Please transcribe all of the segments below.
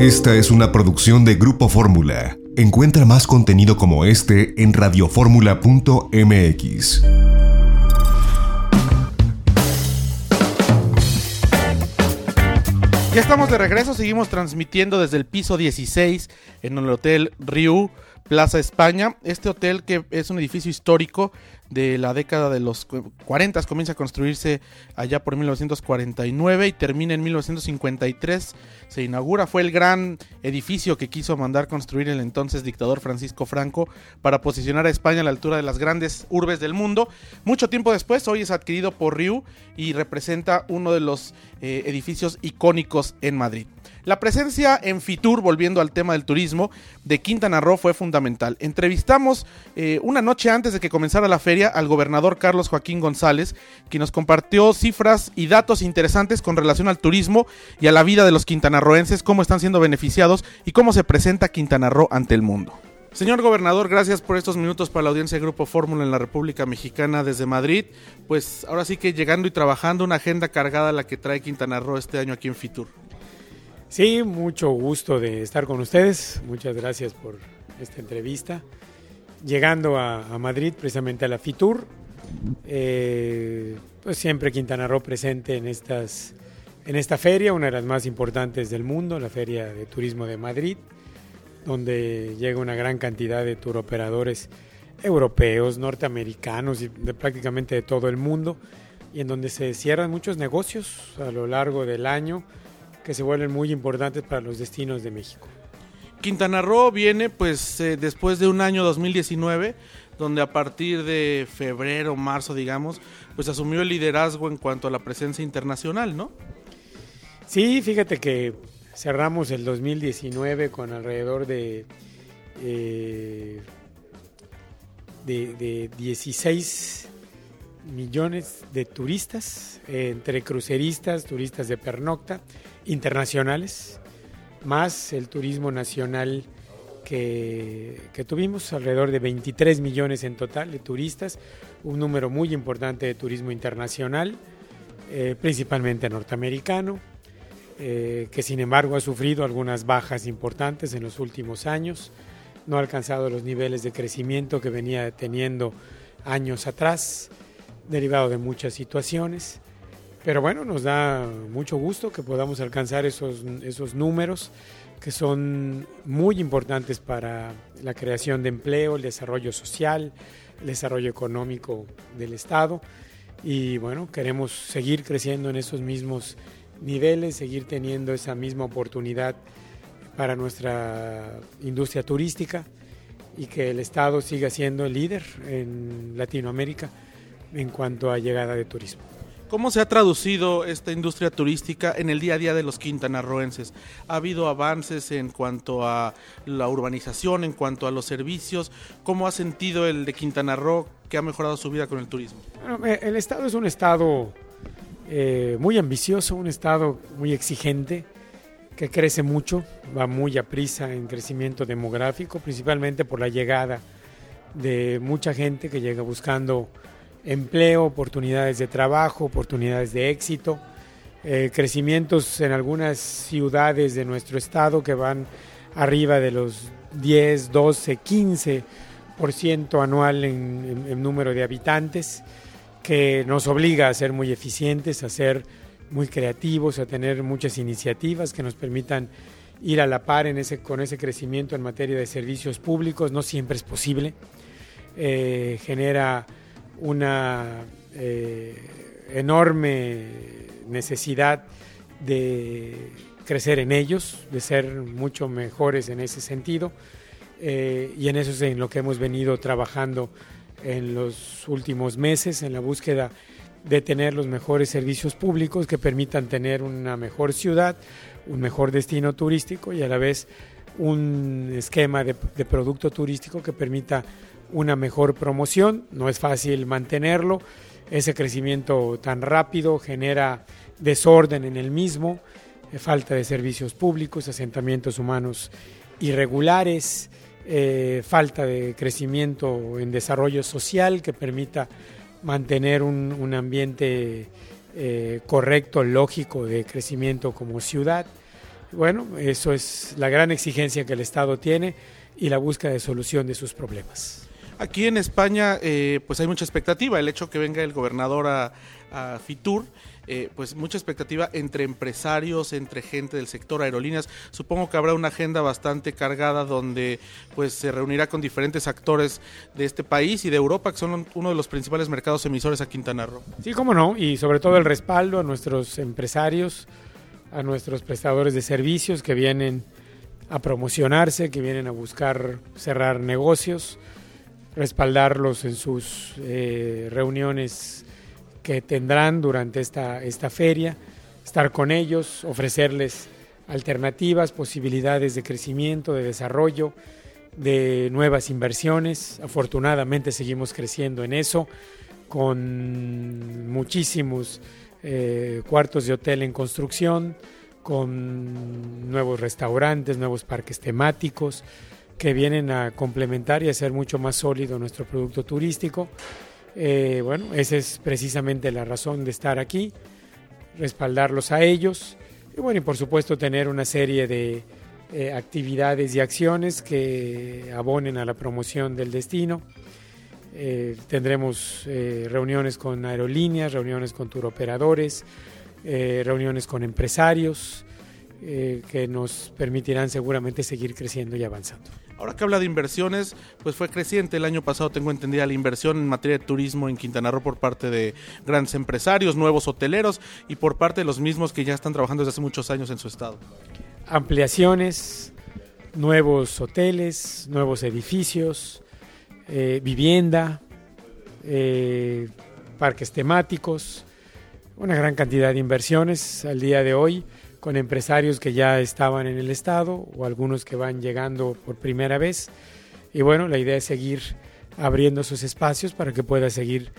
Esta es una producción de Grupo Fórmula. Encuentra más contenido como este en radioformula.mx. Ya estamos de regreso, seguimos transmitiendo desde el piso 16 en el Hotel Riu Plaza España. Este hotel que es un edificio histórico de la década de los 40 comienza a construirse allá por 1949 y termina en 1953. Se inaugura, fue el gran edificio que quiso mandar construir el entonces dictador Francisco Franco para posicionar a España a la altura de las grandes urbes del mundo. Mucho tiempo después, hoy es adquirido por Riu y representa uno de los eh, edificios icónicos en Madrid. La presencia en Fitur, volviendo al tema del turismo, de Quintana Roo fue fundamental. Entrevistamos eh, una noche antes de que comenzara la feria al gobernador Carlos Joaquín González, quien nos compartió cifras y datos interesantes con relación al turismo y a la vida de los quintanarroenses, cómo están siendo beneficiados y cómo se presenta Quintana Roo ante el mundo. Señor gobernador, gracias por estos minutos para la audiencia de Grupo Fórmula en la República Mexicana desde Madrid. Pues ahora sí que llegando y trabajando una agenda cargada la que trae Quintana Roo este año aquí en Fitur. Sí, mucho gusto de estar con ustedes. Muchas gracias por esta entrevista. Llegando a, Madrid, precisamente a la FITUR, eh, pues siempre Quintana Roo presente en, estas, en esta feria, una de las más importantes del mundo, la Feria de Turismo de Madrid, donde llega una gran cantidad de turoperadores europeos, norteamericanos y de prácticamente de todo el mundo, y en donde se cierran muchos negocios a lo largo del año que se vuelven muy importantes para los destinos de México. Quintana Roo viene pues eh, después de un año 2019 donde a partir de febrero, marzo, digamos, pues asumió el liderazgo en cuanto a la presencia internacional, ¿no? Sí, fíjate que cerramos el 2019 con alrededor de, eh, de, de 16 millones de turistas, entre cruceristas, turistas de pernocta, internacionales, más el turismo nacional que, tuvimos, alrededor de 23 millones en total de turistas, un número muy importante de turismo internacional, eh, principalmente norteamericano, eh, que sin embargo ha sufrido algunas bajas importantes en los últimos años, no ha alcanzado los niveles de crecimiento que venía teniendo años atrás derivado de muchas situaciones. Pero bueno, nos da mucho gusto que podamos alcanzar esos, esos números que son muy importantes para la creación de empleo, el desarrollo social, el desarrollo económico del Estado. Y bueno, queremos seguir creciendo en esos mismos niveles, seguir teniendo esa misma oportunidad para nuestra industria turística y que el Estado siga siendo el líder en Latinoamérica en cuanto a llegada de turismo. ¿Cómo se ha traducido esta industria turística en el día a día de los quintanarroenses? ¿Ha habido avances en cuanto a la urbanización, en cuanto a los servicios? ¿Cómo ha sentido el de Quintana Roo que ha mejorado su vida con el turismo? Eh, el Estado es un Estado eh, muy ambicioso, un Estado muy exigente, que crece mucho, va muy a prisa en crecimiento demográfico, principalmente por la llegada de mucha gente que llega buscando empleo, oportunidades de trabajo, oportunidades de éxito, eh, crecimientos en algunas ciudades de nuestro estado que van arriba de los 10, 12, 15% anual en, en, número de habitantes, que nos obliga a ser muy eficientes, a ser muy creativos, a tener muchas iniciativas que nos permitan ir a la par en ese, con ese crecimiento en materia de servicios públicos. No siempre es posible. Eh, genera una eh, enorme necesidad de crecer en ellos, de ser mucho mejores en ese sentido. Eh, y en eso es en lo que hemos venido trabajando en los últimos meses, en la búsqueda de tener los mejores servicios públicos que permitan tener una mejor ciudad, un mejor destino turístico y a la vez un esquema de, de producto turístico que permita una mejor promoción, no es fácil mantenerlo, ese crecimiento tan rápido genera desorden en el mismo, eh, falta de servicios públicos, asentamientos humanos irregulares, eh, falta de crecimiento en desarrollo social que permita mantener un, ambiente eh, correcto, lógico de crecimiento como ciudad. Bueno, eso es la gran exigencia que el Estado tiene y la búsqueda de solución de sus problemas. Aquí en España, eh, pues hay mucha expectativa. El hecho que venga el gobernador a, Fitur, eh, pues mucha expectativa entre empresarios, entre gente del sector aerolíneas. Supongo que habrá una agenda bastante cargada donde pues se reunirá con diferentes actores de este país y de Europa, que son uno de los principales mercados emisores a Quintana Roo. Sí, cómo no, y sobre todo el respaldo a nuestros empresarios, a nuestros prestadores de servicios que vienen a promocionarse, que vienen a buscar cerrar negocios respaldarlos en sus eh, reuniones que tendrán durante esta, esta feria, estar con ellos, ofrecerles alternativas, posibilidades de crecimiento, de desarrollo, de nuevas inversiones. Afortunadamente seguimos creciendo en eso, con muchísimos eh, cuartos de hotel en construcción, con nuevos restaurantes, nuevos parques temáticos, que vienen a complementar y a hacer mucho más sólido nuestro producto turístico. Eh, bueno, esa es precisamente la razón de estar aquí, respaldarlos a ellos y bueno, y por supuesto tener una serie de eh, actividades y acciones que abonen a la promoción del destino. Eh, tendremos reuniones con aerolíneas, reuniones con turoperadores, reuniones con empresarios, que nos permitirán seguramente seguir creciendo y avanzando. Ahora que habla de inversiones, pues fue creciente el año pasado, tengo entendida, la inversión en materia de turismo en Quintana Roo por parte de grandes empresarios, nuevos hoteleros y por parte de los mismos que ya están trabajando desde hace muchos años en su estado. Ampliaciones, nuevos hoteles, nuevos edificios, eh, vivienda, eh, parques temáticos, una gran cantidad de inversiones al día de hoy con empresarios que ya estaban en el Estado o algunos que van llegando por primera vez. Y bueno, la idea es seguir abriendo esos espacios para que pueda seguir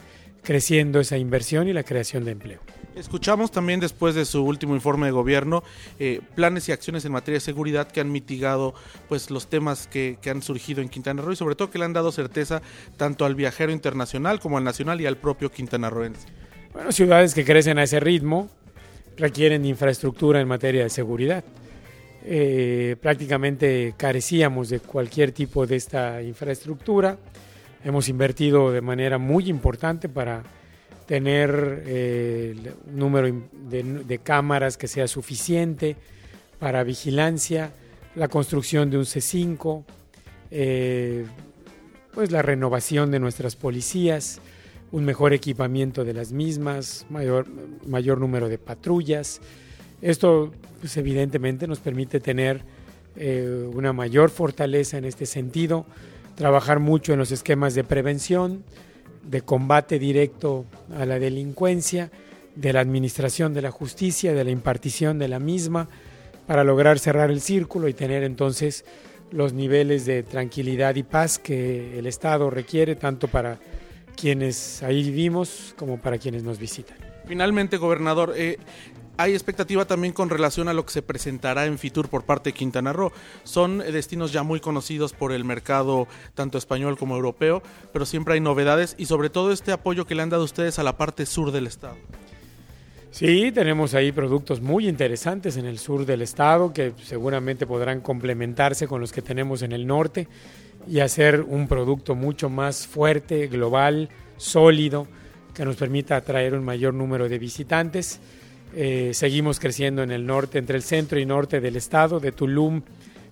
creciendo esa inversión y la creación de empleo. Escuchamos también después de su último informe de gobierno eh, planes y acciones en materia de seguridad que han mitigado pues los temas que, que, han surgido en Quintana Roo y sobre todo que le han dado certeza tanto al viajero internacional como al nacional y al propio quintanarroense. Bueno, ciudades que crecen a ese ritmo, requieren infraestructura en materia de seguridad. Eh, prácticamente carecíamos de cualquier tipo de esta infraestructura. Hemos invertido de manera muy importante para tener eh, número de, cámaras que sea suficiente para vigilancia, la construcción de un C5, eh, pues la renovación de nuestras policías, un mejor equipamiento de las mismas, mayor, mayor número de patrullas. Esto pues, evidentemente nos permite tener eh, una mayor fortaleza en este sentido, trabajar mucho en los esquemas de prevención, de combate directo a la delincuencia, de la administración de la justicia, de la impartición de la misma, para lograr cerrar el círculo y tener entonces los niveles de tranquilidad y paz que el Estado requiere tanto para quienes ahí vivimos como para quienes nos visitan. Finalmente, gobernador, eh, hay expectativa también con relación a lo que se presentará en Fitur por parte de Quintana Roo. Son destinos ya muy conocidos por el mercado tanto español como europeo, pero siempre hay novedades y sobre todo este apoyo que le han dado ustedes a la parte sur del estado. Sí, tenemos ahí productos muy interesantes en el sur del estado que seguramente podrán complementarse con los que tenemos en el norte y hacer un producto mucho más fuerte, global, sólido, que nos permita atraer un mayor número de visitantes. Eh, seguimos creciendo en el norte, entre el centro y norte del estado, de Tulum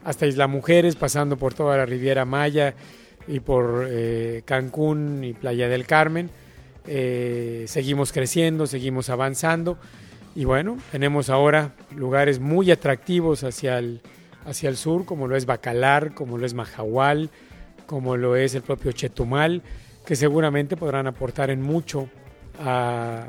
hasta Isla Mujeres, pasando por toda la Riviera Maya y por eh, Cancún y Playa del Carmen. Eh, seguimos creciendo, seguimos avanzando y bueno, tenemos ahora lugares muy atractivos hacia el hacia el sur, como lo es Bacalar, como lo es Majahual, como lo es el propio Chetumal, que seguramente podrán aportar en mucho a,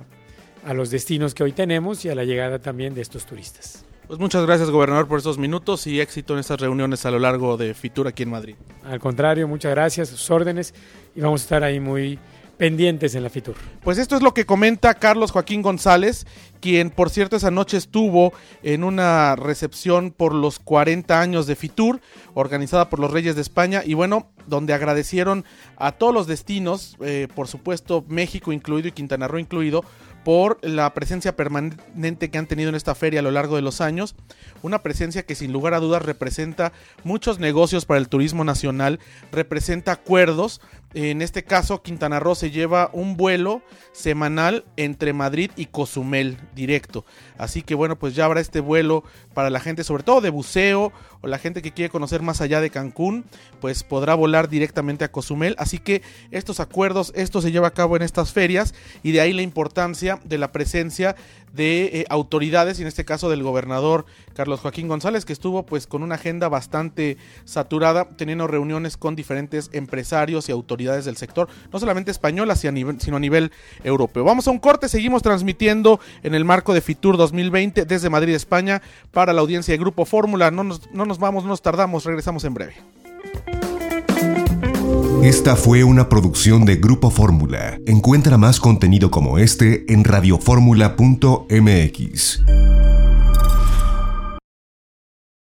a los destinos que hoy tenemos y a la llegada también de estos turistas. Pues muchas gracias, gobernador, por estos minutos y éxito en estas reuniones a lo largo de Fitur aquí en Madrid. Al contrario, muchas gracias, sus órdenes y vamos a estar ahí muy pendientes en la Fitur. Pues esto es lo que comenta Carlos Joaquín González, quien por cierto esa noche estuvo en una recepción por los 40 años de Fitur, organizada por los Reyes de España, y bueno, donde agradecieron a todos los destinos, eh, por supuesto México incluido y Quintana Roo incluido, por la presencia permanente que han tenido en esta feria a lo largo de los años. Una presencia que sin lugar a dudas representa muchos negocios para el turismo nacional, representa acuerdos. En este caso, Quintana Roo se lleva un vuelo semanal entre Madrid y Cozumel directo. Así que bueno, pues ya habrá este vuelo para la gente, sobre todo de buceo o la gente que quiere conocer más allá de Cancún, pues podrá volar directamente a Cozumel. Así que estos acuerdos, esto se lleva a cabo en estas ferias y de ahí la importancia de la presencia de eh, autoridades, y en este caso del gobernador Carlos Joaquín González, que estuvo pues con una agenda bastante saturada, teniendo reuniones con diferentes empresarios y autoridades del sector, no solamente españolas, sino a nivel europeo. Vamos a un corte, seguimos transmitiendo en el marco de Fitur 2020 desde Madrid, España, para la audiencia de Grupo Fórmula. No nos, no nos vamos, no nos tardamos, regresamos en breve. Esta fue una producción de Grupo Fórmula. Encuentra más contenido como este en radioformula.mx.